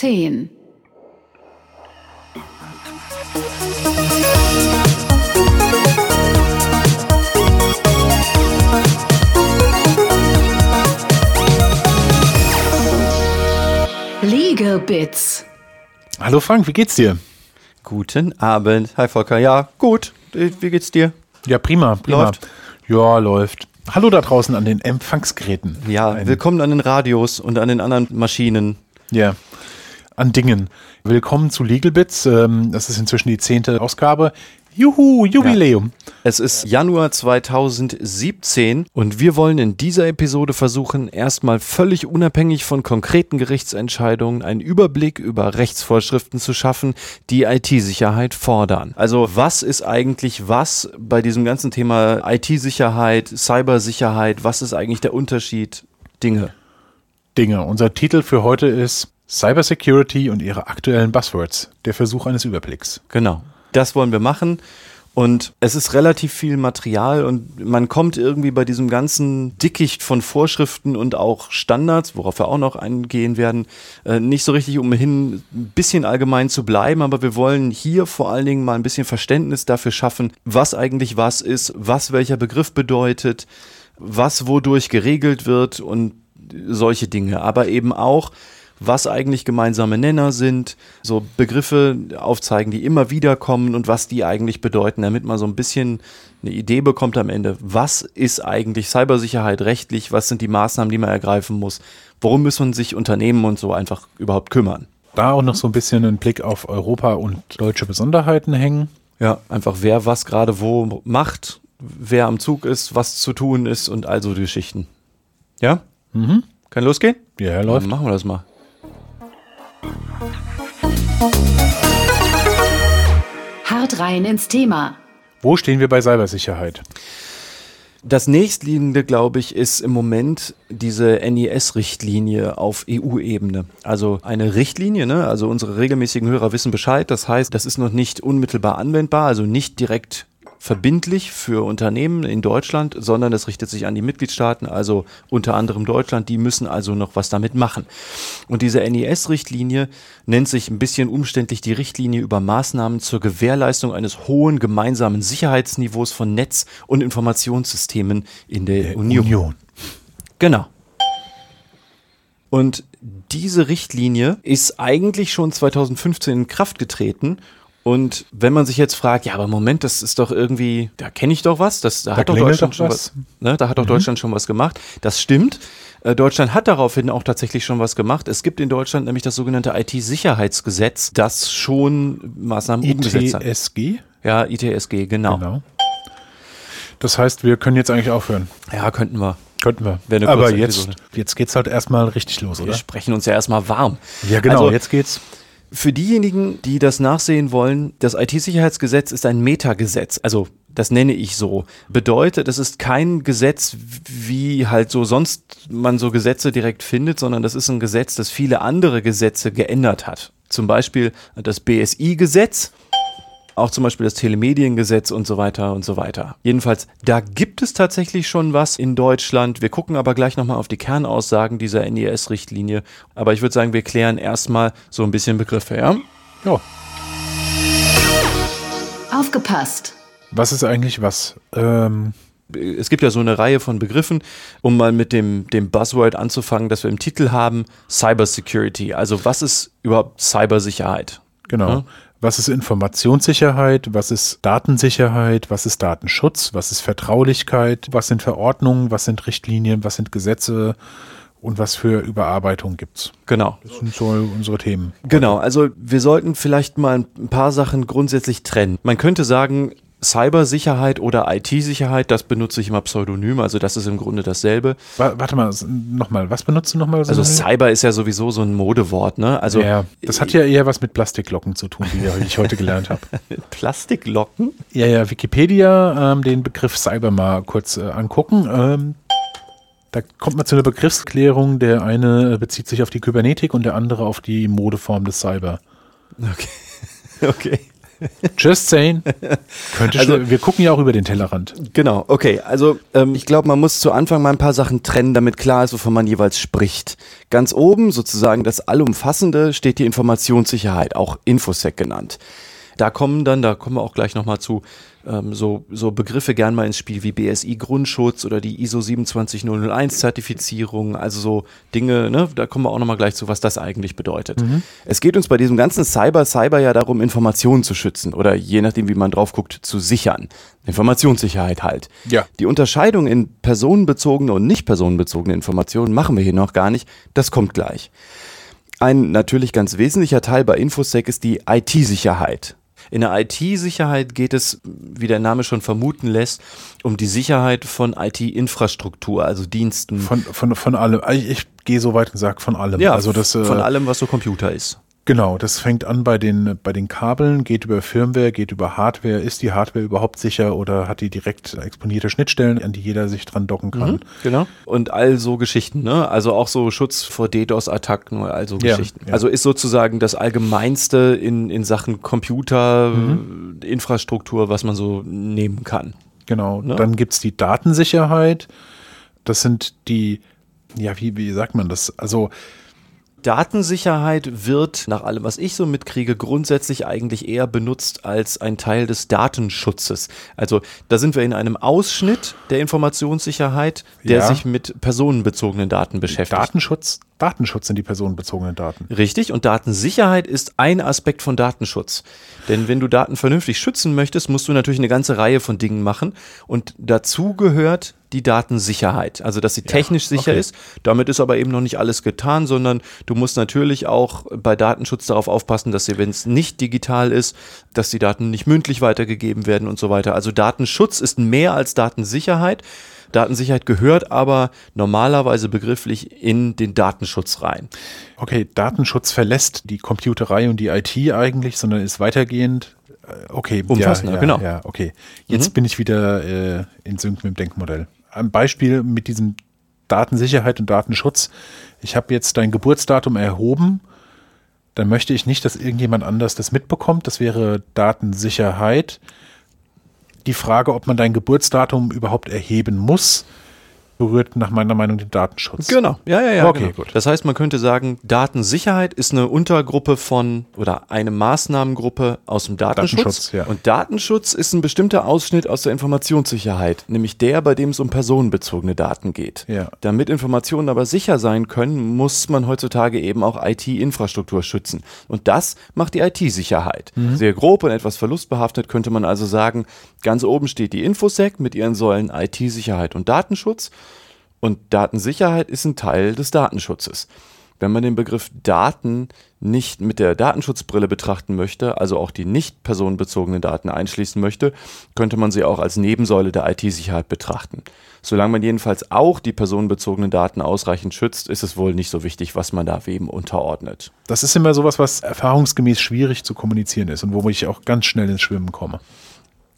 10. Legal Bits. Hallo Frank, wie geht's dir? Guten Abend. Hi Volker. Ja, gut. Wie geht's dir? Ja, prima, prima. Läuft. Ja, läuft. Hallo da draußen an den Empfangsgeräten. Ja, Ein- willkommen an den Radios und an den anderen Maschinen. Ja, an Dingen. Willkommen zu Legal Bits. Ähm, Das ist inzwischen die zehnte Ausgabe. Juhu, Jubiläum. Es ist Januar 2017 und wir wollen in dieser Episode versuchen, erstmal völlig unabhängig von konkreten Gerichtsentscheidungen einen Überblick über Rechtsvorschriften zu schaffen, die IT-Sicherheit fordern. Also was ist eigentlich was bei diesem ganzen Thema IT-Sicherheit, Cybersicherheit? Was ist eigentlich der Unterschied? Dinge. Dinge. Unser Titel für heute ist Cybersecurity und ihre aktuellen Buzzwords. Der Versuch eines Überblicks. Genau. Das wollen wir machen. Und es ist relativ viel Material und man kommt irgendwie bei diesem ganzen Dickicht von Vorschriften und auch Standards, worauf wir auch noch eingehen werden, äh, nicht so richtig umhin, ein bisschen allgemein zu bleiben. Aber wir wollen hier vor allen Dingen mal ein bisschen Verständnis dafür schaffen, was eigentlich was ist, was welcher Begriff bedeutet, was wodurch geregelt wird und solche Dinge. Aber eben auch, was eigentlich gemeinsame Nenner sind, so Begriffe aufzeigen, die immer wieder kommen und was die eigentlich bedeuten, damit man so ein bisschen eine Idee bekommt am Ende, was ist eigentlich Cybersicherheit rechtlich, was sind die Maßnahmen, die man ergreifen muss, worum muss man sich Unternehmen und so einfach überhaupt kümmern. Da auch noch so ein bisschen einen Blick auf Europa und deutsche Besonderheiten hängen. Ja, einfach wer was gerade wo macht, wer am Zug ist, was zu tun ist und all so die Geschichten. Ja? Mhm. Kann losgehen? Ja, läuft. Dann machen wir das mal. Hart rein ins Thema. Wo stehen wir bei Cybersicherheit? Das nächstliegende, glaube ich, ist im Moment diese NIS-Richtlinie auf EU-Ebene. Also eine Richtlinie, ne? also unsere regelmäßigen Hörer wissen Bescheid. Das heißt, das ist noch nicht unmittelbar anwendbar, also nicht direkt verbindlich für Unternehmen in Deutschland, sondern es richtet sich an die Mitgliedstaaten, also unter anderem Deutschland, die müssen also noch was damit machen. Und diese NIS-Richtlinie nennt sich ein bisschen umständlich die Richtlinie über Maßnahmen zur Gewährleistung eines hohen gemeinsamen Sicherheitsniveaus von Netz- und Informationssystemen in der Union. Genau. Und diese Richtlinie ist eigentlich schon 2015 in Kraft getreten. Und wenn man sich jetzt fragt, ja, aber Moment, das ist doch irgendwie, da kenne ich doch was, das, da, hat doch Deutschland doch schon was. ne, da hat doch Deutschland schon was gemacht. Das stimmt. Äh, Deutschland hat daraufhin auch tatsächlich schon was gemacht. Es gibt in Deutschland nämlich das sogenannte IT-Sicherheitsgesetz, das schon Maßnahmen umgesetzt hat. ITSG? Ja, ITSG, genau. Genau. Das heißt, wir können jetzt eigentlich aufhören. Ja, könnten wir. Könnten wir. Aber jetzt, Episode. jetzt geht's halt erstmal richtig los, Wir oder? sprechen uns ja erstmal warm. Ja, genau. Also, jetzt geht's. Für diejenigen, die das nachsehen wollen, das IT-Sicherheitsgesetz ist ein Metagesetz. Also, das nenne ich so. Bedeutet, es ist kein Gesetz, wie halt so sonst man so Gesetze direkt findet, sondern das ist ein Gesetz, das viele andere Gesetze geändert hat. Zum Beispiel das BSI-Gesetz, auch zum Beispiel das Telemediengesetz und so weiter und so weiter. Jedenfalls, da gibt es tatsächlich schon was in Deutschland. Wir gucken aber gleich nochmal auf die Kernaussagen dieser NIS-Richtlinie. Aber ich würde sagen, wir klären erstmal so ein bisschen Begriffe, ja? Ja. Aufgepasst. Was ist eigentlich was? Ähm, Es gibt ja so eine Reihe von Begriffen, um mal mit dem, dem Buzzword anzufangen, das wir im Titel haben, Cybersecurity. Also was ist überhaupt Cybersicherheit? genau. Ja. Was ist Informationssicherheit? Was ist Datensicherheit? Was ist Datenschutz? Was ist Vertraulichkeit? Was sind Verordnungen? Was sind Richtlinien? Was sind Gesetze? Und was für Überarbeitung gibt's? Genau. Das sind so unsere Themen. Genau, also wir sollten vielleicht mal ein paar Sachen grundsätzlich trennen. Man könnte sagen, Cybersicherheit oder IT-Sicherheit, das benutze ich immer pseudonym, also das ist im Grunde dasselbe. Wa- Warte mal, nochmal. Was benutzt du nochmal? Also Cyber ist ja sowieso so ein Modewort, ne? Also ja, das hat ja eher was mit Plastiklocken zu tun, wie ich heute gelernt habe. Plastiklocken. Ja, ja, Wikipedia, ähm, den Begriff Cyber mal kurz äh, angucken. Ähm, da kommt man zu einer Begriffsklärung. Der eine äh, bezieht sich auf die Kybernetik und der andere auf die Modeform des Cyber. Okay. Okay. Just saying. Könnte Also- schon, wir gucken ja auch über den Tellerrand. Genau, okay. Also ähm, ich glaube, man muss zu Anfang mal ein paar Sachen trennen, damit klar ist, wovon man jeweils spricht. Ganz oben, sozusagen das Allumfassende, steht die Informationssicherheit, auch Infosec genannt. Da kommen dann, da kommen wir auch gleich nochmal zu, ähm, so, so Begriffe gern mal ins Spiel wie BSI Grundschutz oder die ISO 27001 Zertifizierung, also so Dinge, ne, da kommen wir auch nochmal gleich zu, was das eigentlich bedeutet. Es geht uns bei diesem ganzen Cyber, Cyber ja darum, Informationen zu schützen oder je nachdem, wie man drauf guckt, zu sichern. Informationssicherheit halt. Ja. Die Unterscheidung in personenbezogene und nicht personenbezogene Informationen machen wir hier noch gar nicht. Das kommt gleich. Ein natürlich ganz wesentlicher Teil bei Infosec ist die IT-Sicherheit. In der IT-Sicherheit geht es, wie der Name schon vermuten lässt, um die Sicherheit von IT-Infrastruktur, also Diensten. Von, von, von allem. Ich, ich gehe so weit und sage von allem. ja, also das, äh, von allem, was so Computer ist. Genau, das fängt an bei den, bei den Kabeln, geht über Firmware, geht über Hardware. Ist die Hardware überhaupt sicher oder hat die direkt exponierte Schnittstellen, an die jeder sich dran docken kann? Genau. Und all so Geschichten, ne? Also auch so Schutz vor DDoS-Attacken oder all so Ja, Geschichten. ja. Also ist sozusagen das Allgemeinste in, in Sachen Computer, Mhm. Infrastruktur, was man so nehmen kann. Genau. Ne? Dann gibt's die Datensicherheit. Das sind die, ja, wie, wie sagt man das? Also, Datensicherheit wird, nach allem, was ich so mitkriege, grundsätzlich eigentlich eher benutzt als ein Teil des Datenschutzes. Also da sind wir in einem Ausschnitt der Informationssicherheit, der Ja. sich mit personenbezogenen Daten beschäftigt. Datenschutz, Datenschutz sind die personenbezogenen Daten. Richtig, und Datensicherheit ist ein Aspekt von Datenschutz. Denn wenn du Daten vernünftig schützen möchtest, musst du natürlich eine ganze Reihe von Dingen machen. Und dazu gehört die Datensicherheit. Also, dass sie technisch sicher okay. ist. Damit ist aber eben noch nicht alles getan, sondern du musst natürlich auch bei Datenschutz darauf aufpassen, dass sie, wenn es nicht digital ist, dass die Daten nicht mündlich weitergegeben werden und so weiter. Also Datenschutz ist mehr als Datensicherheit. Datensicherheit gehört aber normalerweise begrifflich in den Datenschutz rein. Okay, Datenschutz verlässt die Computerei und die IT eigentlich, sondern ist weitergehend. Äh, Okay, Umfassender, ja, ja, genau. Ja, okay. Jetzt bin ich wieder äh, in Sync mit dem Denkmodell. Ein Beispiel mit diesem Datensicherheit und Datenschutz. Ich habe jetzt dein Geburtsdatum erhoben. Dann möchte ich nicht, dass irgendjemand anders das mitbekommt. Das wäre Datensicherheit. Die Frage, ob man dein Geburtsdatum überhaupt erheben muss, berührt nach meiner Meinung den Datenschutz. Genau, ja, ja, ja. Okay, genau. gut. Das heißt, man könnte sagen, Datensicherheit ist eine Untergruppe von oder eine Maßnahmengruppe aus dem Datenschutz. Datenschutz, ja. Und Datenschutz ist ein bestimmter Ausschnitt aus der Informationssicherheit, nämlich der, bei dem es um personenbezogene Daten geht. Ja. Damit Informationen aber sicher sein können, muss man heutzutage eben auch IT-Infrastruktur schützen. Und das macht die IT-Sicherheit. Mhm. Sehr grob und etwas verlustbehaftet könnte man also sagen, ganz oben steht die Infosec mit ihren Säulen IT-Sicherheit und Datenschutz. Und Datensicherheit ist ein Teil des Datenschutzes. Wenn man den Begriff Daten nicht mit der Datenschutzbrille betrachten möchte, also auch die nicht personenbezogenen Daten einschließen möchte, könnte man sie auch als Nebensäule der IT-Sicherheit betrachten. Solange man jedenfalls auch die personenbezogenen Daten ausreichend schützt, ist es wohl nicht so wichtig, was man da wem unterordnet. Das ist immer sowas, was erfahrungsgemäß schwierig zu kommunizieren ist und wo ich auch ganz schnell ins Schwimmen komme.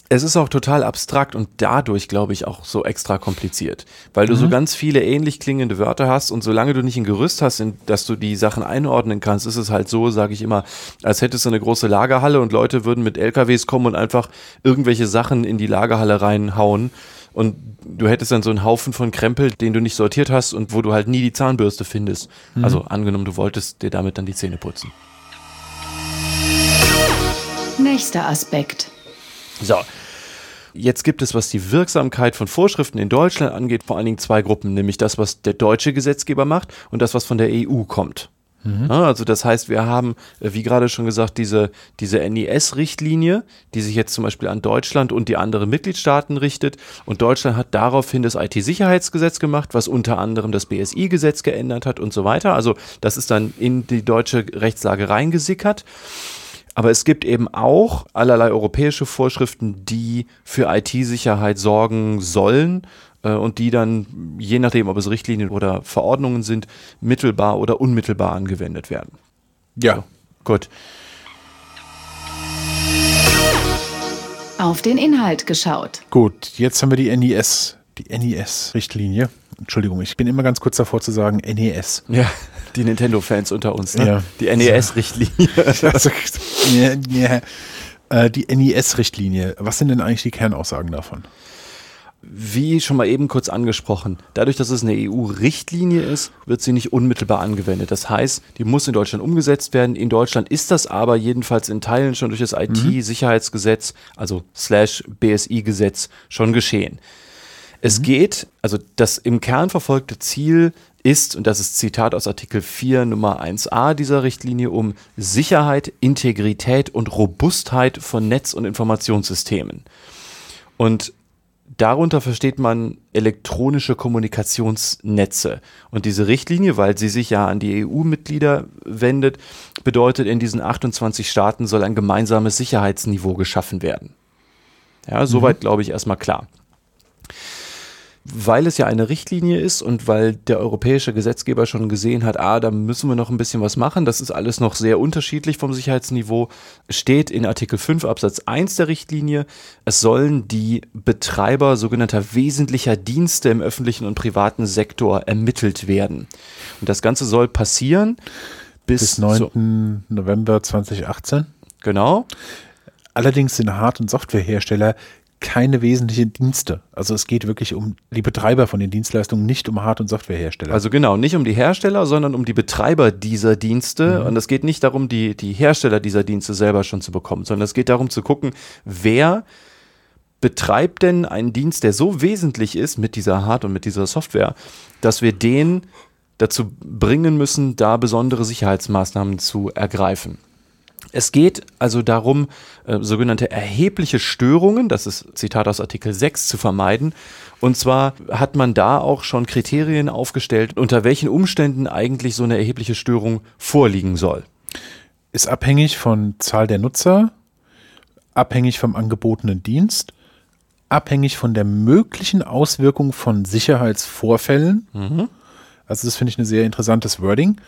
Es ist auch total abstrakt und dadurch, glaube ich, auch so extra kompliziert. Weil du so ganz viele ähnlich klingende Wörter hast und solange du nicht ein Gerüst hast, in, dass du die Sachen einordnen kannst, ist es halt so, sage ich immer, als hättest du eine große Lagerhalle und Leute würden mit LKWs kommen und einfach irgendwelche Sachen in die Lagerhalle reinhauen. Und du hättest dann so einen Haufen von Krempel, den du nicht sortiert hast und wo du halt nie die Zahnbürste findest. Also angenommen, du wolltest dir damit dann die Zähne putzen. Nächster Aspekt. So. Jetzt gibt es, was die Wirksamkeit von Vorschriften in Deutschland angeht, vor allen Dingen zwei Gruppen, nämlich das, was der deutsche Gesetzgeber macht und das, was von der EU kommt. Ja, also das heißt, wir haben, äh, wie gerade schon gesagt, diese, diese NIS-Richtlinie, die sich jetzt zum Beispiel an Deutschland und die anderen Mitgliedstaaten richtet. Und Deutschland hat daraufhin das IT-Sicherheitsgesetz gemacht, was unter anderem das BSI-Gesetz geändert hat und so weiter. Also das ist dann in die deutsche Rechtslage reingesickert. Aber es gibt eben auch allerlei europäische Vorschriften, die für IT-Sicherheit sorgen sollen äh, und die dann, je nachdem, ob es Richtlinien oder Verordnungen sind, mittelbar oder unmittelbar angewendet werden. Ja. Gut. Auf den Inhalt geschaut. Gut, jetzt haben wir die NIS, die NIS-Richtlinie. Entschuldigung, ich bin immer ganz kurz davor zu sagen NES. Ja, die Nintendo-Fans unter uns, ne? Ja. Die NES-Richtlinie. Also, ja, ja. Äh, die NIS-Richtlinie, was sind denn eigentlich die Kernaussagen davon? Wie schon mal eben kurz angesprochen, dadurch, dass es eine EU-Richtlinie ist, wird sie nicht unmittelbar angewendet. Das heißt, die muss in Deutschland umgesetzt werden. In Deutschland ist das aber jedenfalls in Teilen schon durch das IT-Sicherheitsgesetz, also slash BSI-Gesetz, schon geschehen. Es mhm. geht, also das im Kern verfolgte Ziel ist, und das ist Zitat aus Artikel 4 Nummer 1a dieser Richtlinie, um Sicherheit, Integrität und Robustheit von Netz- und Informationssystemen. Und darunter versteht man elektronische Kommunikationsnetze. Und diese Richtlinie, weil sie sich ja an die EU-Mitglieder wendet, bedeutet, in diesen 28 Staaten soll ein gemeinsames Sicherheitsniveau geschaffen werden. Ja, soweit mhm. glaube ich erstmal klar weil es ja eine Richtlinie ist und weil der europäische Gesetzgeber schon gesehen hat, ah, da müssen wir noch ein bisschen was machen, das ist alles noch sehr unterschiedlich vom Sicherheitsniveau, steht in Artikel 5 Absatz 1 der Richtlinie, es sollen die Betreiber sogenannter wesentlicher Dienste im öffentlichen und privaten Sektor ermittelt werden. Und das Ganze soll passieren bis, bis 9. So November 2018. Genau. Allerdings sind Hard- und Softwarehersteller keine wesentlichen Dienste. Also es geht wirklich um die Betreiber von den Dienstleistungen, nicht um Hard- und Softwarehersteller. Also genau, nicht um die Hersteller, sondern um die Betreiber dieser Dienste. Mhm. Und es geht nicht darum, die, die Hersteller dieser Dienste selber schon zu bekommen, sondern es geht darum zu gucken, wer betreibt denn einen Dienst, der so wesentlich ist mit dieser Hard- und mit dieser Software, dass wir den dazu bringen müssen, da besondere Sicherheitsmaßnahmen zu ergreifen. Es geht also darum, äh, sogenannte erhebliche Störungen, das ist Zitat aus Artikel 6, zu vermeiden. Und zwar hat man da auch schon Kriterien aufgestellt, unter welchen Umständen eigentlich so eine erhebliche Störung vorliegen soll. Ist abhängig von Zahl der Nutzer, abhängig vom angebotenen Dienst, abhängig von der möglichen Auswirkung von Sicherheitsvorfällen. Mhm. Also das finde ich ein sehr interessantes Wording.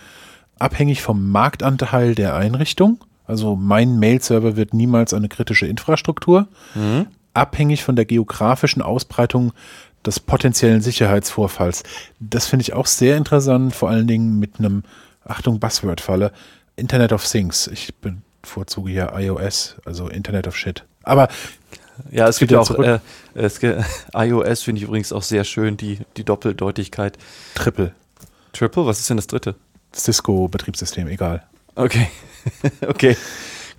Abhängig vom Marktanteil der Einrichtung also mein Mail-Server wird niemals eine kritische Infrastruktur. Mhm. Abhängig von der geografischen Ausbreitung des potenziellen Sicherheitsvorfalls. Das finde ich auch sehr interessant, vor allen Dingen mit einem, Achtung, Buzzword-Falle, Internet of Things. Ich bevorzuge ja iOS, also Internet of Shit. Aber ja, es gibt ja auch äh, es, iOS finde ich übrigens auch sehr schön, die, die Doppeldeutigkeit. Triple. Triple? Was ist denn das dritte? Cisco-Betriebssystem, egal. Okay. okay.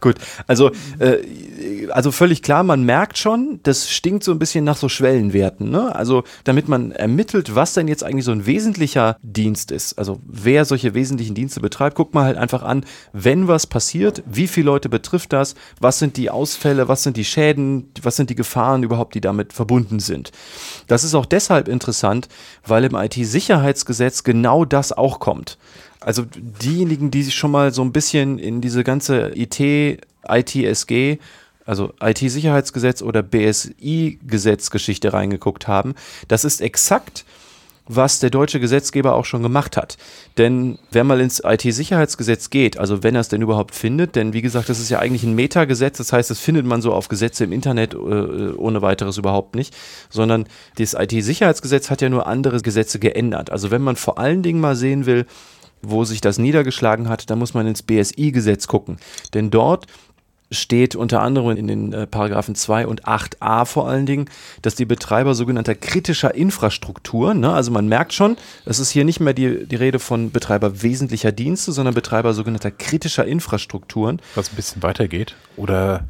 Gut, also, äh, also völlig klar, man merkt schon, das stinkt so ein bisschen nach so Schwellenwerten. Ne? Also damit man ermittelt, was denn jetzt eigentlich so ein wesentlicher Dienst ist, also wer solche wesentlichen Dienste betreibt, guckt man halt einfach an, wenn was passiert, wie viele Leute betrifft das, was sind die Ausfälle, was sind die Schäden, was sind die Gefahren überhaupt, die damit verbunden sind. Das ist auch deshalb interessant, weil im IT-Sicherheitsgesetz genau das auch kommt. Also diejenigen, die sich schon mal so ein bisschen in diese ganze IT, ITSG, also IT-Sicherheitsgesetz oder BSI-Gesetzgeschichte reingeguckt haben, das ist exakt, was der deutsche Gesetzgeber auch schon gemacht hat. Denn wenn man ins IT-Sicherheitsgesetz geht, also wenn er es denn überhaupt findet, denn wie gesagt, das ist ja eigentlich ein Metagesetz, das heißt, das findet man so auf Gesetze im Internet äh, ohne weiteres überhaupt nicht, sondern das IT-Sicherheitsgesetz hat ja nur andere Gesetze geändert. Also wenn man vor allen Dingen mal sehen will, wo sich das niedergeschlagen hat, da muss man ins BSI-Gesetz gucken. Denn dort steht unter anderem in den äh, Paragraphen 2 und 8a vor allen Dingen, dass die Betreiber sogenannter kritischer Infrastruktur, ne, also man merkt schon, es ist hier nicht mehr die, die Rede von Betreiber wesentlicher Dienste, sondern Betreiber sogenannter kritischer Infrastrukturen. Was ein bisschen weitergeht oder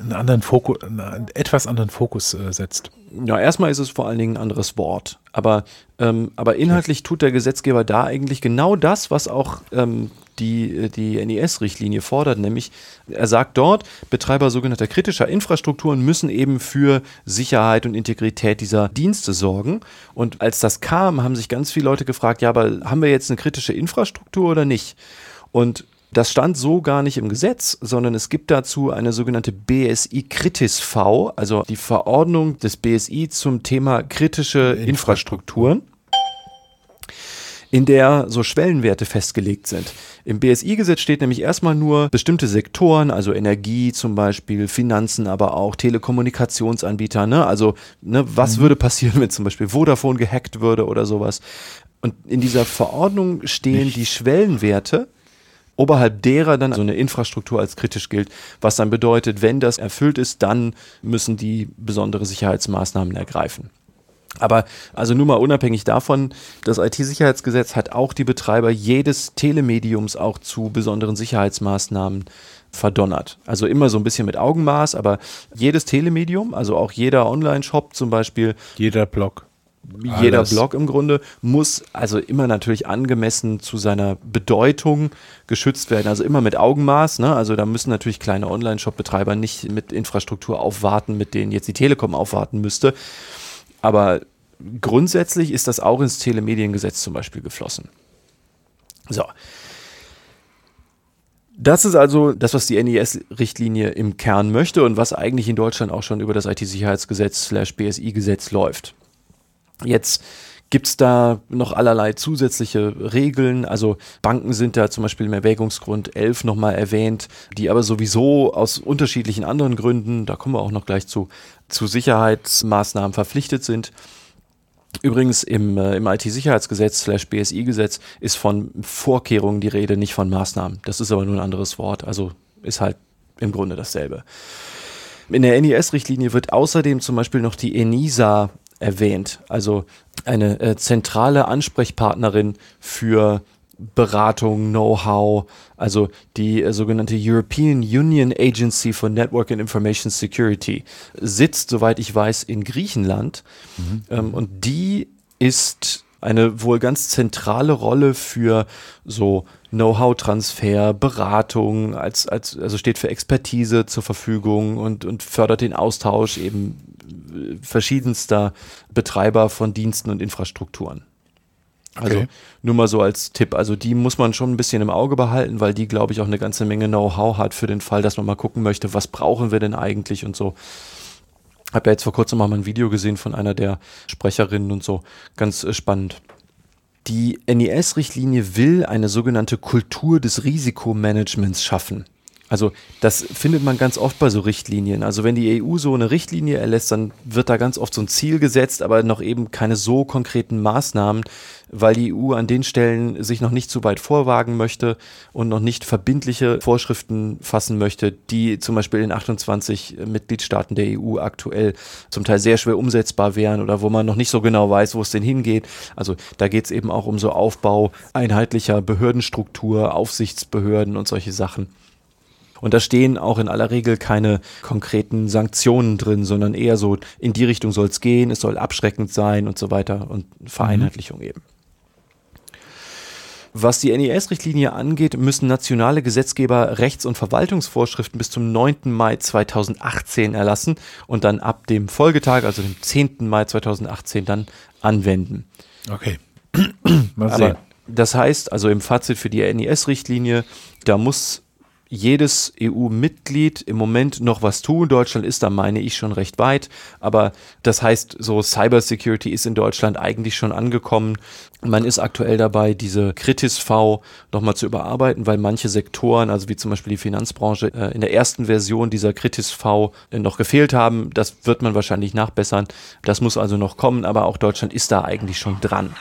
einen anderen Fokus, einen etwas anderen Fokus äh, setzt. Ja, erstmal ist es vor allen Dingen ein anderes Wort. Aber, ähm, aber inhaltlich tut der Gesetzgeber da eigentlich genau das, was auch ähm, die, die NIS-Richtlinie fordert, nämlich er sagt dort, Betreiber sogenannter kritischer Infrastrukturen müssen eben für Sicherheit und Integrität dieser Dienste sorgen. Und als das kam, haben sich ganz viele Leute gefragt, ja, aber haben wir jetzt eine kritische Infrastruktur oder nicht? Und das stand so gar nicht im Gesetz, sondern es gibt dazu eine sogenannte BSI Kritis V, also die Verordnung des BSI zum Thema kritische Infrastrukturen in der so Schwellenwerte festgelegt sind. Im BSI-Gesetz steht nämlich erstmal nur bestimmte Sektoren, also Energie zum Beispiel, Finanzen, aber auch Telekommunikationsanbieter. Ne? Also ne, was mhm. würde passieren, wenn zum Beispiel Vodafone gehackt würde oder sowas. Und in dieser Verordnung stehen Nicht. die Schwellenwerte oberhalb derer dann so eine Infrastruktur als kritisch gilt, was dann bedeutet, wenn das erfüllt ist, dann müssen die besondere Sicherheitsmaßnahmen ergreifen. Aber also nur mal unabhängig davon, das IT-Sicherheitsgesetz hat auch die Betreiber jedes Telemediums auch zu besonderen Sicherheitsmaßnahmen verdonnert. Also immer so ein bisschen mit Augenmaß, aber jedes Telemedium, also auch jeder Online-Shop zum Beispiel. Jeder Blog. Jeder Alles. Blog im Grunde muss also immer natürlich angemessen zu seiner Bedeutung geschützt werden. Also immer mit Augenmaß. Ne? Also da müssen natürlich kleine Online-Shop-Betreiber nicht mit Infrastruktur aufwarten, mit denen jetzt die Telekom aufwarten müsste. Aber grundsätzlich ist das auch ins Telemediengesetz zum Beispiel geflossen. So. Das ist also das, was die NIS-Richtlinie im Kern möchte und was eigentlich in Deutschland auch schon über das IT-Sicherheitsgesetz slash BSI-Gesetz läuft. Jetzt gibt es da noch allerlei zusätzliche Regeln. Also Banken sind da zum Beispiel im Erwägungsgrund 11 nochmal erwähnt, die aber sowieso aus unterschiedlichen anderen Gründen, da kommen wir auch noch gleich zu, zu Sicherheitsmaßnahmen verpflichtet sind. Übrigens im, äh, im IT-Sicherheitsgesetz slash BSI-Gesetz ist von Vorkehrungen die Rede, nicht von Maßnahmen. Das ist aber nur ein anderes Wort, also ist halt im Grunde dasselbe. In der NIS-Richtlinie wird außerdem zum Beispiel noch die ENISA erwähnt, also eine äh, zentrale Ansprechpartnerin für Beratung, Know-how, also die äh, sogenannte European Union Agency for Network and Information Security, sitzt, soweit ich weiß, in Griechenland. Mhm. Ähm, und die ist eine wohl ganz zentrale Rolle für so Know-how-Transfer, Beratung, als, als, also steht für Expertise zur Verfügung und, und fördert den Austausch eben verschiedenster Betreiber von Diensten und Infrastrukturen. Also okay. nur mal so als Tipp. Also die muss man schon ein bisschen im Auge behalten, weil die, glaube ich, auch eine ganze Menge Know-how hat für den Fall, dass man mal gucken möchte, was brauchen wir denn eigentlich und so. Habe ja jetzt vor kurzem mal ein Video gesehen von einer der Sprecherinnen und so. Ganz äh, spannend. Die NIS-Richtlinie will eine sogenannte Kultur des Risikomanagements schaffen. Also das findet man ganz oft bei so Richtlinien. Also wenn die EU so eine Richtlinie erlässt, dann wird da ganz oft so ein Ziel gesetzt, aber noch eben keine so konkreten Maßnahmen, weil die EU an den Stellen sich noch nicht zu weit vorwagen möchte und noch nicht verbindliche Vorschriften fassen möchte, die zum Beispiel in 28 Mitgliedstaaten der EU aktuell zum Teil sehr schwer umsetzbar wären oder wo man noch nicht so genau weiß, wo es denn hingeht. Also da geht es eben auch um so Aufbau einheitlicher Behördenstruktur, Aufsichtsbehörden und solche Sachen. Und da stehen auch in aller Regel keine konkreten Sanktionen drin, sondern eher so, in die Richtung soll es gehen, es soll abschreckend sein und so weiter und Vereinheitlichung mhm. eben. Was die NIS-Richtlinie angeht, müssen nationale Gesetzgeber Rechts- und Verwaltungsvorschriften bis zum 9. Mai 2018 erlassen und dann ab dem Folgetag, also dem 10. Mai 2018, dann anwenden. Okay. Mal sehen. Aber das heißt, also im Fazit für die NIS-Richtlinie, da muss jedes EU-Mitglied im Moment noch was tun. Deutschland ist da, meine ich, schon recht weit. Aber das heißt, so Cybersecurity ist in Deutschland eigentlich schon angekommen. Man ist aktuell dabei, diese Kritis-V nochmal zu überarbeiten, weil manche Sektoren, also wie zum Beispiel die Finanzbranche, äh, in der ersten Version dieser Kritis-V äh, noch gefehlt haben. Das wird man wahrscheinlich nachbessern. Das muss also noch kommen, aber auch Deutschland ist da eigentlich schon dran.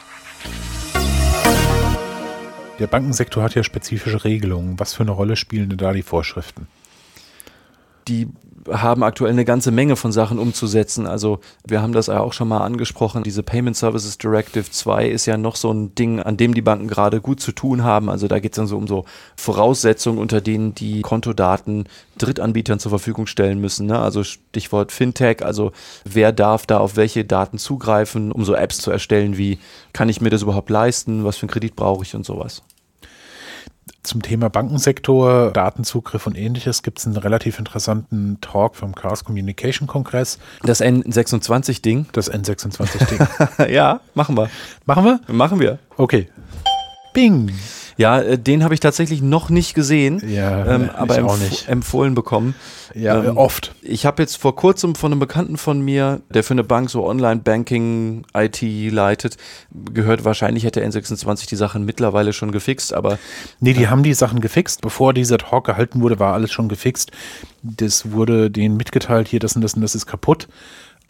Der Bankensektor hat ja spezifische Regelungen. Was für eine Rolle spielen denn da die Vorschriften? Die haben aktuell eine ganze Menge von Sachen umzusetzen. Also wir haben das ja auch schon mal angesprochen. Diese Payment Services Directive 2 ist ja noch so ein Ding, an dem die Banken gerade gut zu tun haben. Also da geht es dann so um so Voraussetzungen, unter denen die Kontodaten Drittanbietern zur Verfügung stellen müssen. Ne? Also Stichwort Fintech, also wer darf da auf welche Daten zugreifen, um so Apps zu erstellen wie, kann ich mir das überhaupt leisten, was für einen Kredit brauche ich und sowas zum Thema Bankensektor, Datenzugriff und ähnliches gibt es einen relativ interessanten Talk vom Chaos Communication Kongress. Das N26-Ding? Das N26-Ding. ja, machen wir. Machen wir? Machen wir. Okay. Bing. Ja, äh, den habe ich tatsächlich noch nicht gesehen, ja, ähm, aber empf empfohlen bekommen. Ja, ähm, oft. Ich habe jetzt vor kurzem von einem Bekannten von mir, der für eine Bank so Online-Banking IT leitet, gehört, wahrscheinlich hätte N26 die Sachen mittlerweile schon gefixt, aber. Nee, die äh, haben die Sachen gefixt. Bevor dieser Talk gehalten wurde, war alles schon gefixt. Das wurde denen mitgeteilt, hier, das und das und das ist kaputt.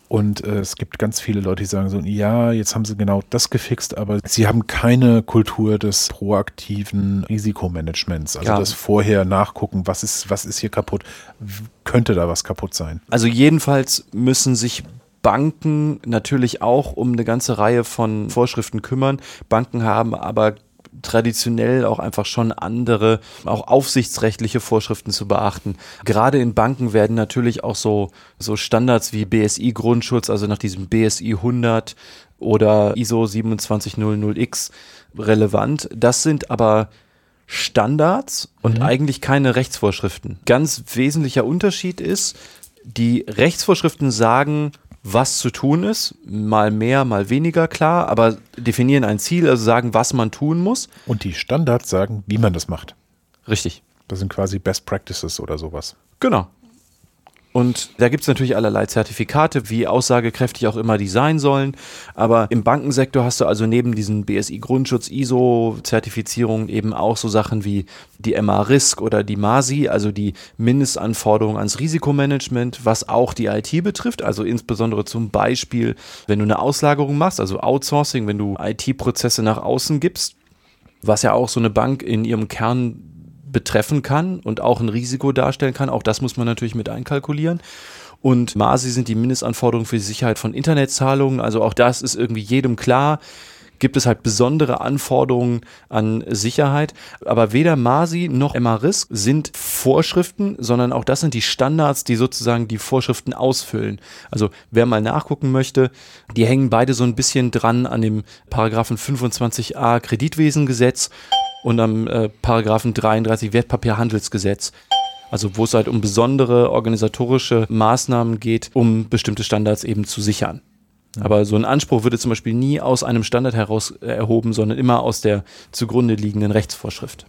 Und äh, es gibt ganz viele Leute, die sagen so, ja, jetzt haben sie genau das gefixt, aber sie haben keine Kultur des proaktiven Risikomanagements. Also Ja. das vorher nachgucken, was ist, was ist hier kaputt, könnte da was kaputt sein. Also jedenfalls müssen sich Banken natürlich auch um eine ganze Reihe von Vorschriften kümmern. Banken haben aber traditionell auch einfach schon andere, auch aufsichtsrechtliche Vorschriften zu beachten. Gerade in Banken werden natürlich auch so, so Standards wie BSI Grundschutz, also nach diesem BSI 100 oder ISO 2700X relevant. Das sind aber Standards und eigentlich keine Rechtsvorschriften. Ganz wesentlicher Unterschied ist, die Rechtsvorschriften sagen, was zu tun ist, mal mehr, mal weniger klar, aber definieren ein Ziel, also sagen, was man tun muss. Und die Standards sagen, wie man das macht. Richtig. Das sind quasi Best Practices oder sowas. Genau. Und da gibt es natürlich allerlei Zertifikate, wie aussagekräftig auch immer die sein sollen. Aber im Bankensektor hast du also neben diesen BSI-Grundschutz, ISO-Zertifizierungen eben auch so Sachen wie die MA-Risk oder die MASI, also die Mindestanforderungen ans Risikomanagement, was auch die IT betrifft. Also insbesondere zum Beispiel, wenn du eine Auslagerung machst, also Outsourcing, wenn du IT-Prozesse nach außen gibst, was ja auch so eine Bank in ihrem Kern betreffen kann und auch ein Risiko darstellen kann. Auch das muss man natürlich mit einkalkulieren. Und MASI sind die Mindestanforderungen für die Sicherheit von Internetzahlungen. Also auch das ist irgendwie jedem klar. Gibt es halt besondere Anforderungen an Sicherheit. Aber weder MASI noch MA-Risk sind Vorschriften, sondern auch das sind die Standards, die sozusagen die Vorschriften ausfüllen. Also wer mal nachgucken möchte, die hängen beide so ein bisschen dran an dem Paragraphen 25a Kreditwesengesetz und am äh, Paragraphen 33 Wertpapierhandelsgesetz. Also wo es halt um besondere organisatorische Maßnahmen geht, um bestimmte Standards eben zu sichern. Aber so ein Anspruch würde zum Beispiel nie aus einem Standard heraus erhoben, sondern immer aus der zugrunde liegenden Rechtsvorschrift.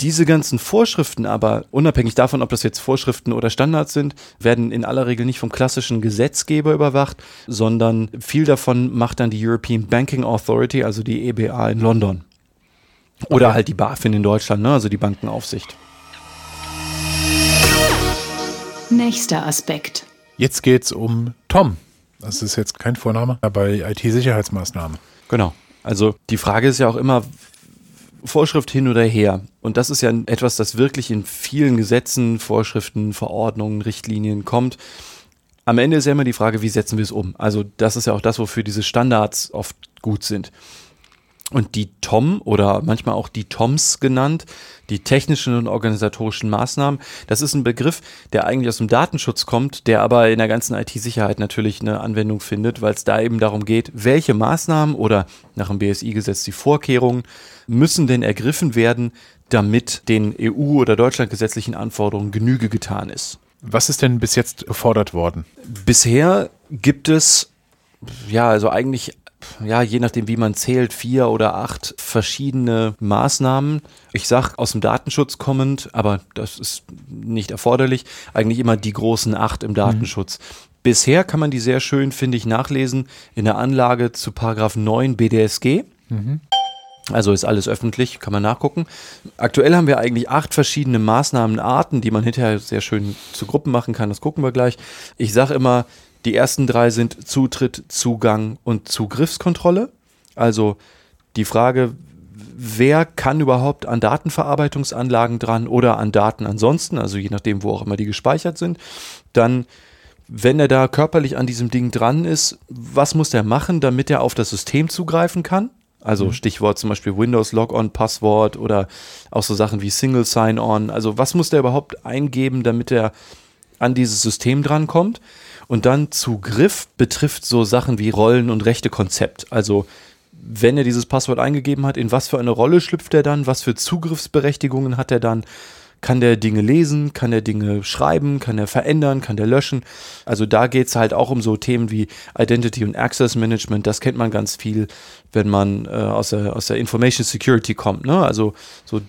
Diese ganzen Vorschriften aber, unabhängig davon, ob das jetzt Vorschriften oder Standards sind, werden in aller Regel nicht vom klassischen Gesetzgeber überwacht, sondern viel davon macht dann die European Banking Authority, also die EBA in London. Oder halt die BaFin in Deutschland, ne? also die Bankenaufsicht. Nächster Aspekt. Jetzt geht es um Tom. Das ist jetzt kein Vorname bei IT-Sicherheitsmaßnahmen. Genau. Also die Frage ist ja auch immer Vorschrift hin oder her. Und das ist ja etwas, das wirklich in vielen Gesetzen, Vorschriften, Verordnungen, Richtlinien kommt. Am Ende ist ja immer die Frage, wie setzen wir es um? Also das ist ja auch das, wofür diese Standards oft gut sind. Und die TOM oder manchmal auch die TOMs genannt, die technischen und organisatorischen Maßnahmen, das ist ein Begriff, der eigentlich aus dem Datenschutz kommt, der aber in der ganzen IT-Sicherheit natürlich eine Anwendung findet, weil es da eben darum geht, welche Maßnahmen oder nach dem BSI-Gesetz die Vorkehrungen müssen denn ergriffen werden, damit den EU- oder deutschlandgesetzlichen Anforderungen Genüge getan ist. Was ist denn bis jetzt gefordert worden? Bisher gibt es, ja, also eigentlich, ja, je nachdem, wie man zählt, vier oder acht verschiedene Maßnahmen. Ich sag aus dem Datenschutz kommend, aber das ist nicht erforderlich, eigentlich immer die großen acht im Datenschutz. Bisher kann man die sehr schön, finde ich, nachlesen in der Anlage zu Paragraph 9 BDSG. Also ist alles öffentlich, kann man nachgucken. Aktuell haben wir eigentlich acht verschiedene Maßnahmenarten, die man hinterher sehr schön zu Gruppen machen kann. Das gucken wir gleich. Ich sage immer, die ersten drei sind Zutritt, Zugang und Zugriffskontrolle. Also die Frage, wer kann überhaupt an Datenverarbeitungsanlagen dran oder an Daten ansonsten, also je nachdem, wo auch immer die gespeichert sind. Dann wenn er da körperlich an diesem Ding dran ist, was muss der machen, damit er auf das System zugreifen kann? Also Stichwort zum Beispiel Windows Logon, Passwort oder auch so Sachen wie Single Sign-On. Also was muss der überhaupt eingeben, damit er an dieses System drankommt? Und dann Zugriff betrifft so Sachen wie Rollen- und Rechtekonzept. Also wenn er dieses Passwort eingegeben hat, in was für eine Rolle schlüpft er dann, was für Zugriffsberechtigungen hat er dann, kann der Dinge lesen, kann der Dinge schreiben, kann er verändern, kann der löschen. Also da geht es halt auch um so Themen wie Identity und Access Management. Das kennt man ganz viel, wenn man äh, aus, der, aus der Information Security kommt. Ne? Also so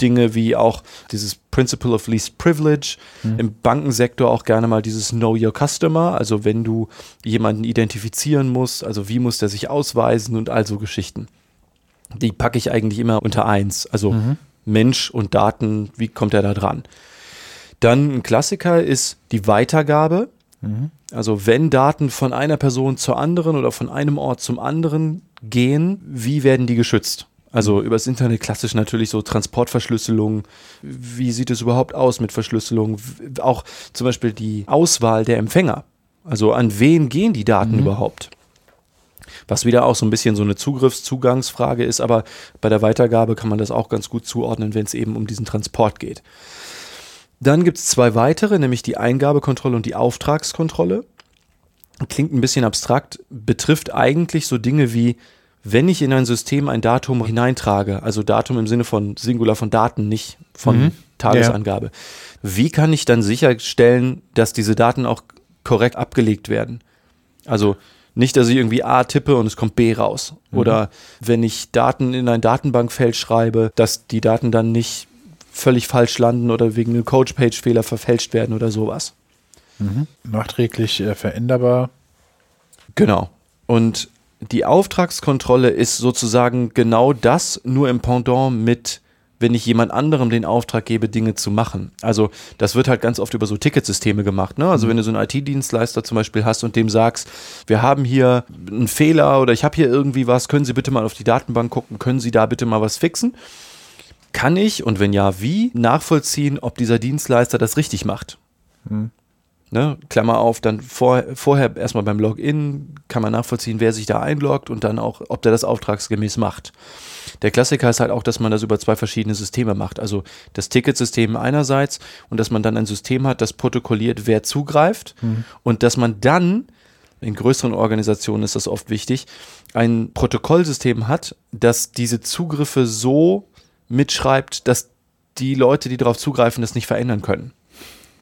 Dinge wie auch dieses Principle of Least Privilege, im Bankensektor auch gerne mal dieses Know Your Customer. Also wenn du jemanden identifizieren musst, also wie muss der sich ausweisen und all so Geschichten. Die packe ich eigentlich immer unter eins. Also Mensch und Daten, wie kommt er da dran? Dann ein Klassiker ist die Weitergabe. Also wenn Daten von einer Person zur anderen oder von einem Ort zum anderen gehen, wie werden die geschützt? Also übers Internet klassisch natürlich so Transportverschlüsselung. Wie sieht es überhaupt aus mit Verschlüsselung? Auch zum Beispiel die Auswahl der Empfänger. Also an wen gehen die Daten mhm. überhaupt? Was wieder auch so ein bisschen so eine Zugriffszugangsfrage ist, aber bei der Weitergabe kann man das auch ganz gut zuordnen, wenn es eben um diesen Transport geht. Dann gibt es zwei weitere, nämlich die Eingabekontrolle und die Auftragskontrolle. Klingt ein bisschen abstrakt, betrifft eigentlich so Dinge wie, wenn ich in ein System ein Datum hineintrage, also Datum im Sinne von Singular von Daten, nicht von mhm. Tagesangabe, ja. wie kann ich dann sicherstellen, dass diese Daten auch korrekt abgelegt werden? Also nicht, dass ich irgendwie A tippe und es kommt B raus. Mhm. Oder wenn ich Daten in ein Datenbankfeld schreibe, dass die Daten dann nicht völlig falsch landen oder wegen einem Coach-Page-Fehler verfälscht werden oder sowas. Mhm. Nachträglich äh, veränderbar. Genau. Und die Auftragskontrolle ist sozusagen genau das, nur im Pendant mit, wenn ich jemand anderem den Auftrag gebe, Dinge zu machen. Also das wird halt ganz oft über so Ticketsysteme gemacht. Ne? Also mhm. wenn du so einen IT-Dienstleister zum Beispiel hast und dem sagst, wir haben hier einen Fehler oder ich habe hier irgendwie was, können Sie bitte mal auf die Datenbank gucken, können Sie da bitte mal was fixen? Kann ich und wenn ja, wie nachvollziehen, ob dieser Dienstleister das richtig macht? Mhm. Ne, Klammer auf, dann vor, vorher erstmal beim Login kann man nachvollziehen, wer sich da einloggt und dann auch, ob der das auftragsgemäß macht. Der Klassiker ist halt auch, dass man das über zwei verschiedene Systeme macht. Also das Ticketsystem einerseits und dass man dann ein System hat, das protokolliert, wer zugreift mhm. und dass man dann, in größeren Organisationen ist das oft wichtig, ein Protokollsystem hat, das diese Zugriffe so mitschreibt, dass die Leute, die darauf zugreifen, das nicht verändern können.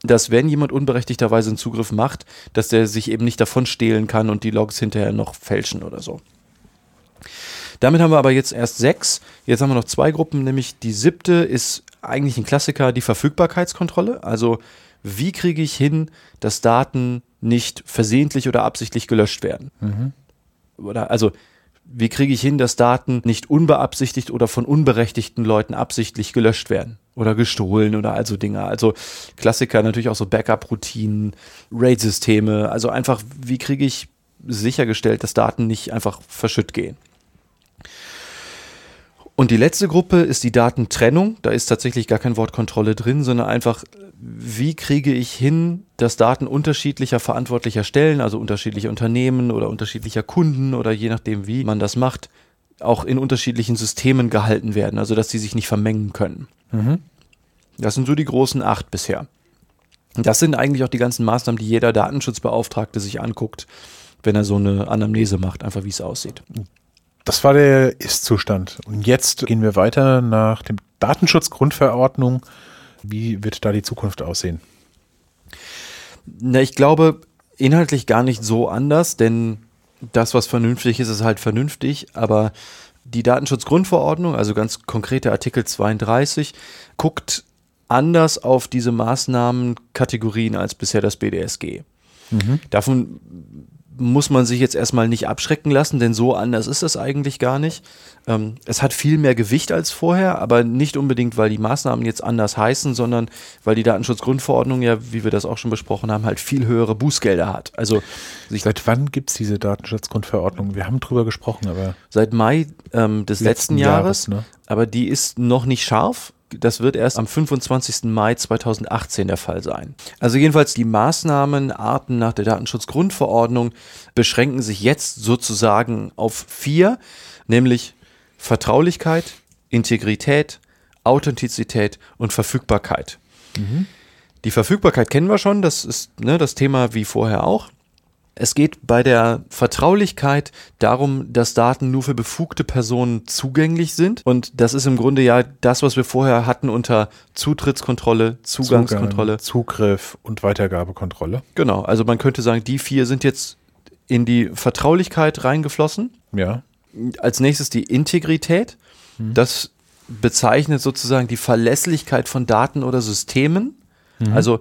Dass wenn jemand unberechtigterweise einen Zugriff macht, dass der sich eben nicht davon stehlen kann und die Logs hinterher noch fälschen oder so. Damit haben wir aber jetzt erst sechs. Jetzt haben wir noch zwei Gruppen, nämlich die siebte ist eigentlich ein Klassiker, die Verfügbarkeitskontrolle. Also wie kriege ich hin, dass Daten nicht versehentlich oder absichtlich gelöscht werden? Mhm. Oder also wie kriege ich hin, dass Daten nicht unbeabsichtigt oder von unberechtigten Leuten absichtlich gelöscht werden oder gestohlen oder also Dinge. Also Klassiker natürlich auch so Backup-Routinen, RAID-Systeme. Also einfach, wie kriege ich sichergestellt, dass Daten nicht einfach verschütt gehen. Und die letzte Gruppe ist die Datentrennung. Da ist tatsächlich gar kein Wort Kontrolle drin, sondern einfach, wie kriege ich hin, dass Daten unterschiedlicher verantwortlicher Stellen, also unterschiedlicher Unternehmen oder unterschiedlicher Kunden oder je nachdem, wie man das macht, auch in unterschiedlichen Systemen gehalten werden, also dass sie sich nicht vermengen können. Mhm. Das sind so die großen acht bisher. Das sind eigentlich auch die ganzen Maßnahmen, die jeder Datenschutzbeauftragte sich anguckt, wenn er so eine Anamnese macht, einfach wie es aussieht. Das war der Ist-Zustand. Und jetzt gehen wir weiter nach dem Datenschutzgrundverordnung. Wie wird da die Zukunft aussehen? Na, ich glaube, inhaltlich gar nicht so anders, denn das, was vernünftig ist, ist halt vernünftig, aber die Datenschutzgrundverordnung, also ganz konkrete Artikel 32, guckt anders auf diese Maßnahmenkategorien als bisher das BDSG. Mhm. Davon muss man sich jetzt erstmal nicht abschrecken lassen, denn so anders ist es eigentlich gar nicht. Ähm, es hat viel mehr Gewicht als vorher, aber nicht unbedingt, weil die Maßnahmen jetzt anders heißen, sondern weil die Datenschutzgrundverordnung ja, wie wir das auch schon besprochen haben, halt viel höhere Bußgelder hat. Also Seit wann gibt es diese Datenschutzgrundverordnung? Wir haben drüber gesprochen, aber. Seit Mai ähm, des letzten, letzten Jahres, Jahres ne? aber die ist noch nicht scharf das wird erst am 25. Mai 2018 der Fall sein. Also jedenfalls die Maßnahmenarten nach der Datenschutzgrundverordnung beschränken sich jetzt sozusagen auf vier, nämlich Vertraulichkeit, Integrität, Authentizität und Verfügbarkeit. Mhm. Die Verfügbarkeit kennen wir schon, das ist ne, das Thema wie vorher auch. Es geht bei der Vertraulichkeit darum, dass Daten nur für befugte Personen zugänglich sind. Und das ist im Grunde ja das, was wir vorher hatten unter Zutrittskontrolle, Zugangskontrolle. Zugang, Zugriff und Weitergabekontrolle. Genau, also man könnte sagen, die vier sind jetzt in die Vertraulichkeit reingeflossen. Ja. Als nächstes die Integrität. Hm. Das bezeichnet sozusagen die Verlässlichkeit von Daten oder Systemen. Mhm. Also,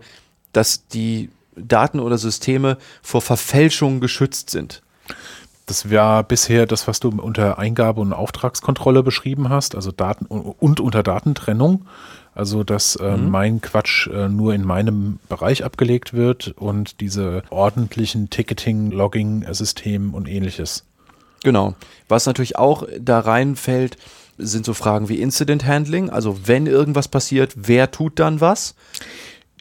dass die Daten oder Systeme vor Verfälschungen geschützt sind. Das war bisher das, was du unter Eingabe und Auftragskontrolle beschrieben hast, also Daten und unter Datentrennung. Also, dass äh, mhm. mein Quatsch äh, nur in meinem Bereich abgelegt wird und diese ordentlichen Ticketing, Logging-System und ähnliches. Genau. Was natürlich auch da reinfällt, sind so Fragen wie Incident Handling. Also, wenn irgendwas passiert, wer tut dann was?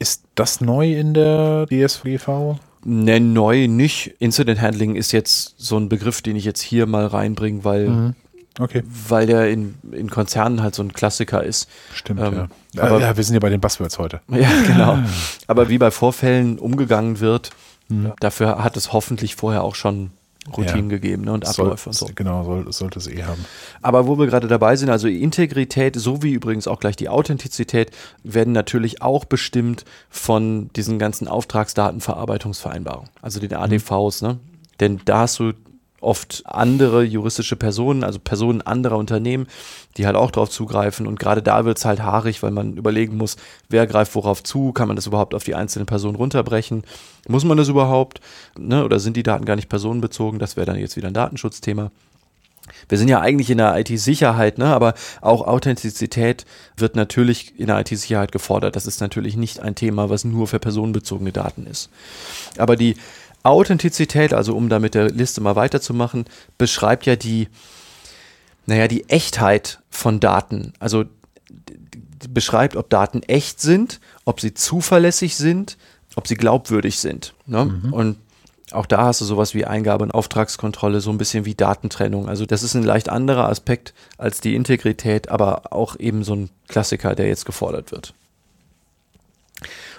Ist das neu in der DSGV? Ne, neu nicht. Incident Handling ist jetzt so ein Begriff, den ich jetzt hier mal reinbringe, weil, mhm. okay. weil der in, in Konzernen halt so ein Klassiker ist. Stimmt, ähm, ja. Aber, ja. Wir sind ja bei den Buzzwords heute. Ja, genau. aber wie bei Vorfällen umgegangen wird, mhm. dafür hat es hoffentlich vorher auch schon Routinen ja. gegeben ne, und Abläufe soll, und so. Genau, soll, sollte es eh haben. Aber wo wir gerade dabei sind, also Integrität sowie übrigens auch gleich die Authentizität werden natürlich auch bestimmt von diesen ganzen Auftragsdatenverarbeitungsvereinbarungen, also den ADVs. Mhm. Ne? Denn da hast du oft andere juristische Personen, also Personen anderer Unternehmen, die halt auch darauf zugreifen. Und gerade da wird es halt haarig, weil man überlegen muss, wer greift worauf zu, kann man das überhaupt auf die einzelne Person runterbrechen? Muss man das überhaupt? Ne? Oder sind die Daten gar nicht personenbezogen? Das wäre dann jetzt wieder ein Datenschutzthema. Wir sind ja eigentlich in der IT-Sicherheit, ne? aber auch Authentizität wird natürlich in der IT-Sicherheit gefordert. Das ist natürlich nicht ein Thema, was nur für personenbezogene Daten ist. Aber die Authentizität, also um da mit der Liste mal weiterzumachen, beschreibt ja die, naja, die Echtheit von Daten. Also beschreibt, ob Daten echt sind, ob sie zuverlässig sind, ob sie glaubwürdig sind. Ne? Mhm. Und auch da hast du sowas wie Eingabe und Auftragskontrolle, so ein bisschen wie Datentrennung. Also das ist ein leicht anderer Aspekt als die Integrität, aber auch eben so ein Klassiker, der jetzt gefordert wird.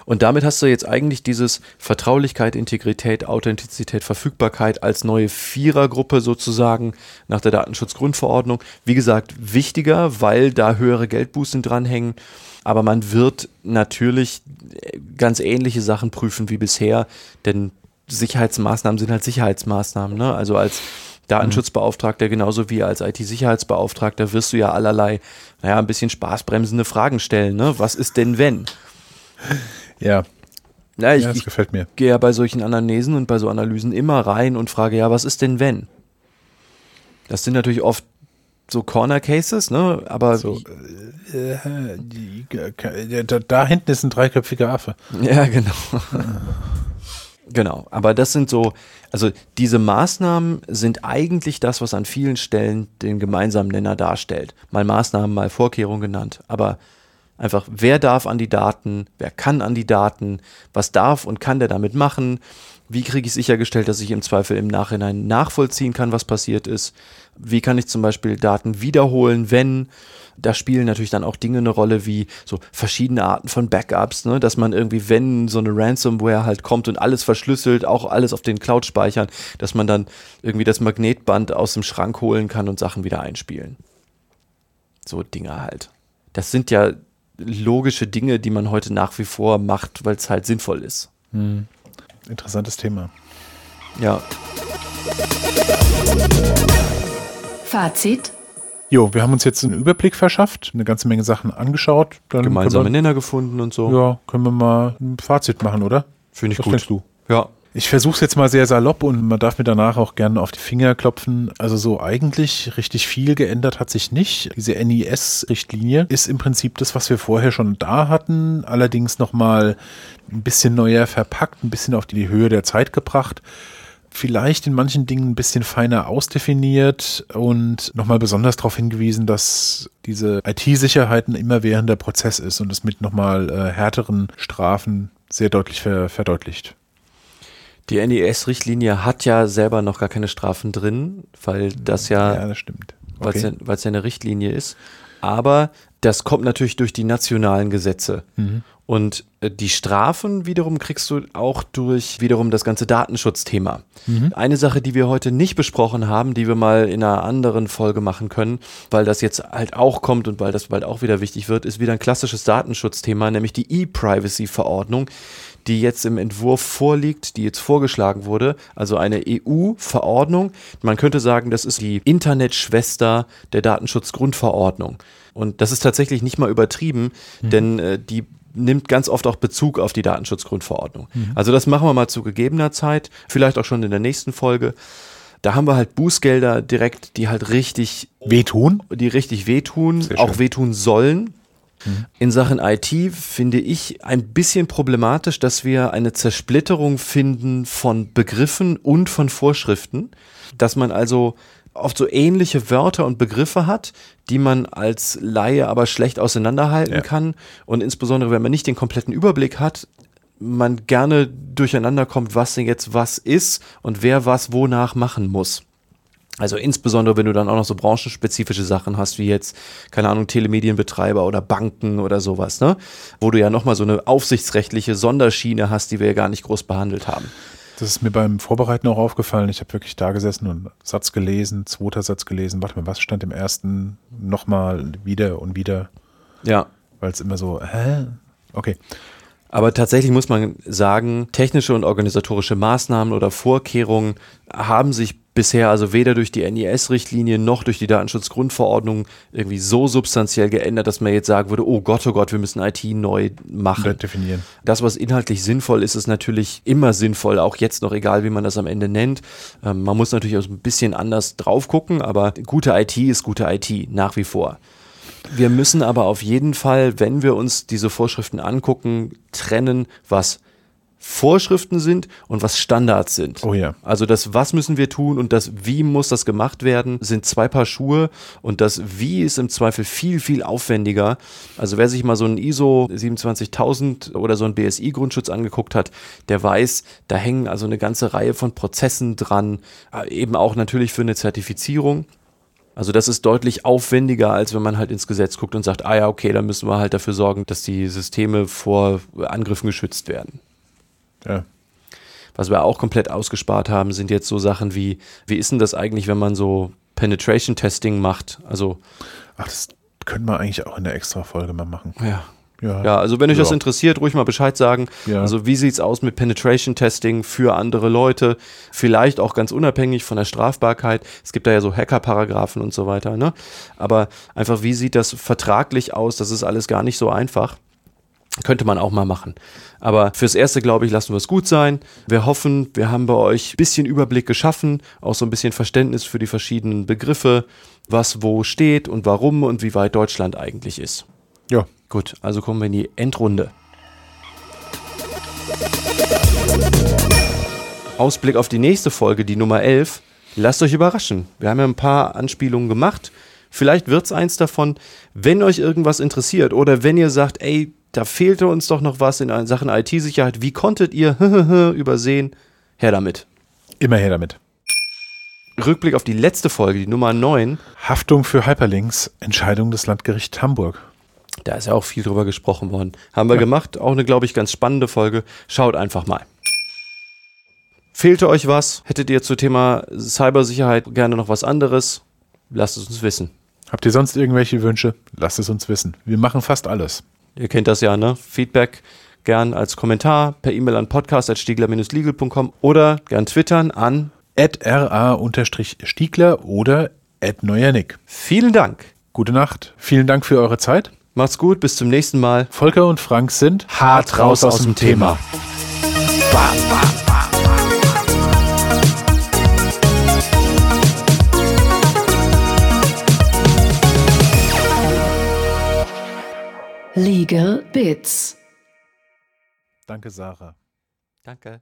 Und damit hast du jetzt eigentlich dieses Vertraulichkeit, Integrität, Authentizität, Verfügbarkeit als neue Vierergruppe sozusagen nach der Datenschutzgrundverordnung. Wie gesagt, wichtiger, weil da höhere Geldbußen dranhängen. Aber man wird natürlich ganz ähnliche Sachen prüfen wie bisher, denn Sicherheitsmaßnahmen sind halt Sicherheitsmaßnahmen. Ne? Also als Datenschutzbeauftragter genauso wie als IT-Sicherheitsbeauftragter wirst du ja allerlei, naja, ein bisschen spaßbremsende Fragen stellen. Ne? Was ist denn wenn? Ja. Ja, ich, ja, das gefällt mir. gehe ja bei solchen Anamnesen und bei so Analysen immer rein und frage, ja, was ist denn wenn? Das sind natürlich oft so Corner Cases, ne? Aber so, äh, äh, die, äh, da, da, hinten ist ein dreiköpfiger Affe. Ja, genau. genau. Aber das sind so, also diese Maßnahmen sind eigentlich das, was an vielen Stellen den gemeinsamen Nenner darstellt. Mal Maßnahmen, mal Vorkehrungen genannt. Aber Einfach, wer darf an die Daten, wer kann an die Daten, was darf und kann der damit machen, wie kriege ich sichergestellt, dass ich im Zweifel im Nachhinein nachvollziehen kann, was passiert ist, wie kann ich zum Beispiel Daten wiederholen, wenn, da spielen natürlich dann auch Dinge eine Rolle wie so verschiedene Arten von Backups, ne? dass man irgendwie, wenn so eine Ransomware halt kommt und alles verschlüsselt, auch alles auf den Cloud speichern, dass man dann irgendwie das Magnetband aus dem Schrank holen kann und Sachen wieder einspielen. So Dinge halt. Das sind ja logische Dinge, die man heute nach wie vor macht, weil es halt sinnvoll ist. Hm. Interessantes Thema. Ja. Fazit. Jo, wir haben uns jetzt einen Überblick verschafft, eine ganze Menge Sachen angeschaut. Dann Gemeinsame wir, Nenner gefunden und so. Ja, können wir mal ein Fazit machen, oder? Finde ich Was gut. denkst du? Ja, ich versuche es jetzt mal sehr salopp und man darf mir danach auch gerne auf die Finger klopfen. Also so eigentlich richtig viel geändert hat sich nicht. Diese NIS-Richtlinie ist im Prinzip das, was wir vorher schon da hatten, allerdings nochmal ein bisschen neuer verpackt, ein bisschen auf die Höhe der Zeit gebracht vielleicht in manchen Dingen ein bisschen feiner ausdefiniert und nochmal besonders darauf hingewiesen, dass diese IT-Sicherheit ein immerwährender Prozess ist und es mit nochmal äh, härteren Strafen sehr deutlich ver verdeutlicht. Die NES-Richtlinie hat ja selber noch gar keine Strafen drin, weil das ja, ja das stimmt. Okay. Weil es ja, ja, eine Richtlinie ist. Aber das kommt natürlich durch die nationalen Gesetze. Mhm. Und äh, die Strafen wiederum kriegst du auch durch wiederum das ganze Datenschutzthema. Mhm. Eine Sache, die wir heute nicht besprochen haben, die wir mal in einer anderen Folge machen können, weil das jetzt halt auch kommt und weil das bald auch wieder wichtig wird, ist wieder ein klassisches Datenschutzthema, nämlich die E-Privacy-Verordnung, die jetzt im Entwurf vorliegt, die jetzt vorgeschlagen wurde, also eine EU-Verordnung. Man könnte sagen, das ist die Internetschwester der Datenschutzgrundverordnung. Und das ist tatsächlich nicht mal übertrieben, mhm. denn äh, die nimmt ganz oft auch Bezug auf die Datenschutzgrundverordnung. Mhm. Also das machen wir mal zu gegebener Zeit, vielleicht auch schon in der nächsten Folge. Da haben wir halt Bußgelder direkt, die halt richtig Wehtun? die richtig wehtun, auch wehtun sollen. In Sachen IT finde ich ein bisschen problematisch, dass wir eine Zersplitterung finden von Begriffen und von Vorschriften, dass man also oft so ähnliche Wörter und Begriffe hat, die man als Laie aber schlecht auseinanderhalten Ja. kann und insbesondere wenn man nicht den kompletten Überblick hat, man gerne durcheinander kommt, was denn jetzt was ist und wer was wonach machen muss. Also insbesondere, wenn du dann auch noch so branchenspezifische Sachen hast, wie jetzt, keine Ahnung, Telemedienbetreiber oder Banken oder sowas, ne? Wo du ja nochmal so eine aufsichtsrechtliche Sonderschiene hast, die wir ja gar nicht groß behandelt haben. Das ist mir beim Vorbereiten auch aufgefallen. Ich habe wirklich da gesessen und einen Satz gelesen, zweiter Satz gelesen. Warte mal, was stand im ersten? Nochmal wieder und wieder, Ja. weil es immer so, hä? Okay. Aber tatsächlich muss man sagen, technische und organisatorische Maßnahmen oder Vorkehrungen haben sich bisher also weder durch die NIS-Richtlinie noch durch die Datenschutzgrundverordnung irgendwie so substanziell geändert, dass man jetzt sagen würde, oh Gott, oh Gott, wir müssen IT neu machen. definieren. Das, was inhaltlich sinnvoll ist, ist natürlich immer sinnvoll, auch jetzt noch, egal wie man das am Ende nennt. Ähm, man muss natürlich auch ein bisschen anders drauf gucken, aber gute IT ist gute IT, nach wie vor. Wir müssen aber auf jeden Fall, wenn wir uns diese Vorschriften angucken, trennen, was Vorschriften sind und was Standards sind. Oh ja. Also das Was müssen wir tun und das Wie muss das gemacht werden, sind zwei Paar Schuhe und das Wie ist im Zweifel viel, viel aufwendiger. Also wer sich mal so ein ISO 27000 oder so ein BSI-Grundschutz angeguckt hat, der weiß, da hängen also eine ganze Reihe von Prozessen dran, äh, eben auch natürlich für eine Zertifizierung. Also das ist deutlich aufwendiger, als wenn man halt ins Gesetz guckt und sagt, ah ja, okay, dann müssen wir halt dafür sorgen, dass die Systeme vor Angriffen geschützt werden. Ja. Was wir auch komplett ausgespart haben, sind jetzt so Sachen wie, wie ist denn das eigentlich, wenn man so Penetration Testing macht? Also, Ach, das können wir eigentlich auch in der extra Folge mal machen. ja. Ja. Ja, also wenn euch das Ja. interessiert, ruhig mal Bescheid sagen. Ja. Also wie sieht's aus mit Penetration Testing für andere Leute? Vielleicht auch ganz unabhängig von der Strafbarkeit. Es gibt da ja so Hacker-Paragraphen und so weiter. Ne? Aber einfach, wie sieht das vertraglich aus? Das ist alles gar nicht so einfach. Könnte man auch mal machen. Aber fürs Erste, glaube ich, lassen wir es gut sein. Wir hoffen, wir haben bei euch ein bisschen Überblick geschaffen, auch so ein bisschen Verständnis für die verschiedenen Begriffe, was wo steht und warum und wie weit Deutschland eigentlich ist. Ja. Gut, also kommen wir in die Endrunde. Ausblick auf die nächste Folge, die Nummer 11. Lasst euch überraschen. Wir haben ja ein paar Anspielungen gemacht. Vielleicht wird's eins davon. Wenn euch irgendwas interessiert oder wenn ihr sagt, ey, da fehlte uns doch noch was in Sachen IT-Sicherheit, wie konntet ihr übersehen? Her damit. Immer her damit. Rückblick auf die letzte Folge, die Nummer 9. Haftung für Hyperlinks, Entscheidung des Landgerichts Hamburg. Da ist ja auch viel drüber gesprochen worden. Haben wir gemacht. Auch eine, glaube ich, ganz spannende Folge. Schaut einfach mal. Fehlte euch was? Hättet ihr zu Thema Cybersicherheit gerne noch was anderes? Lasst es uns wissen. Habt ihr sonst irgendwelche Wünsche? Lasst es uns wissen. Wir machen fast alles. Ihr kennt das ja, ne? Feedback gern als Kommentar per E-Mail an podcast.stiegler-legal.com oder gern twittern an. Ra-stiegler oder neuernick. Vielen Dank. Gute Nacht. Vielen Dank für eure Zeit. Macht's gut. Bis zum nächsten Mal. Volker und Frank sind hart raus aus dem Thema. Legal Bits. Danke, Sarah. Danke.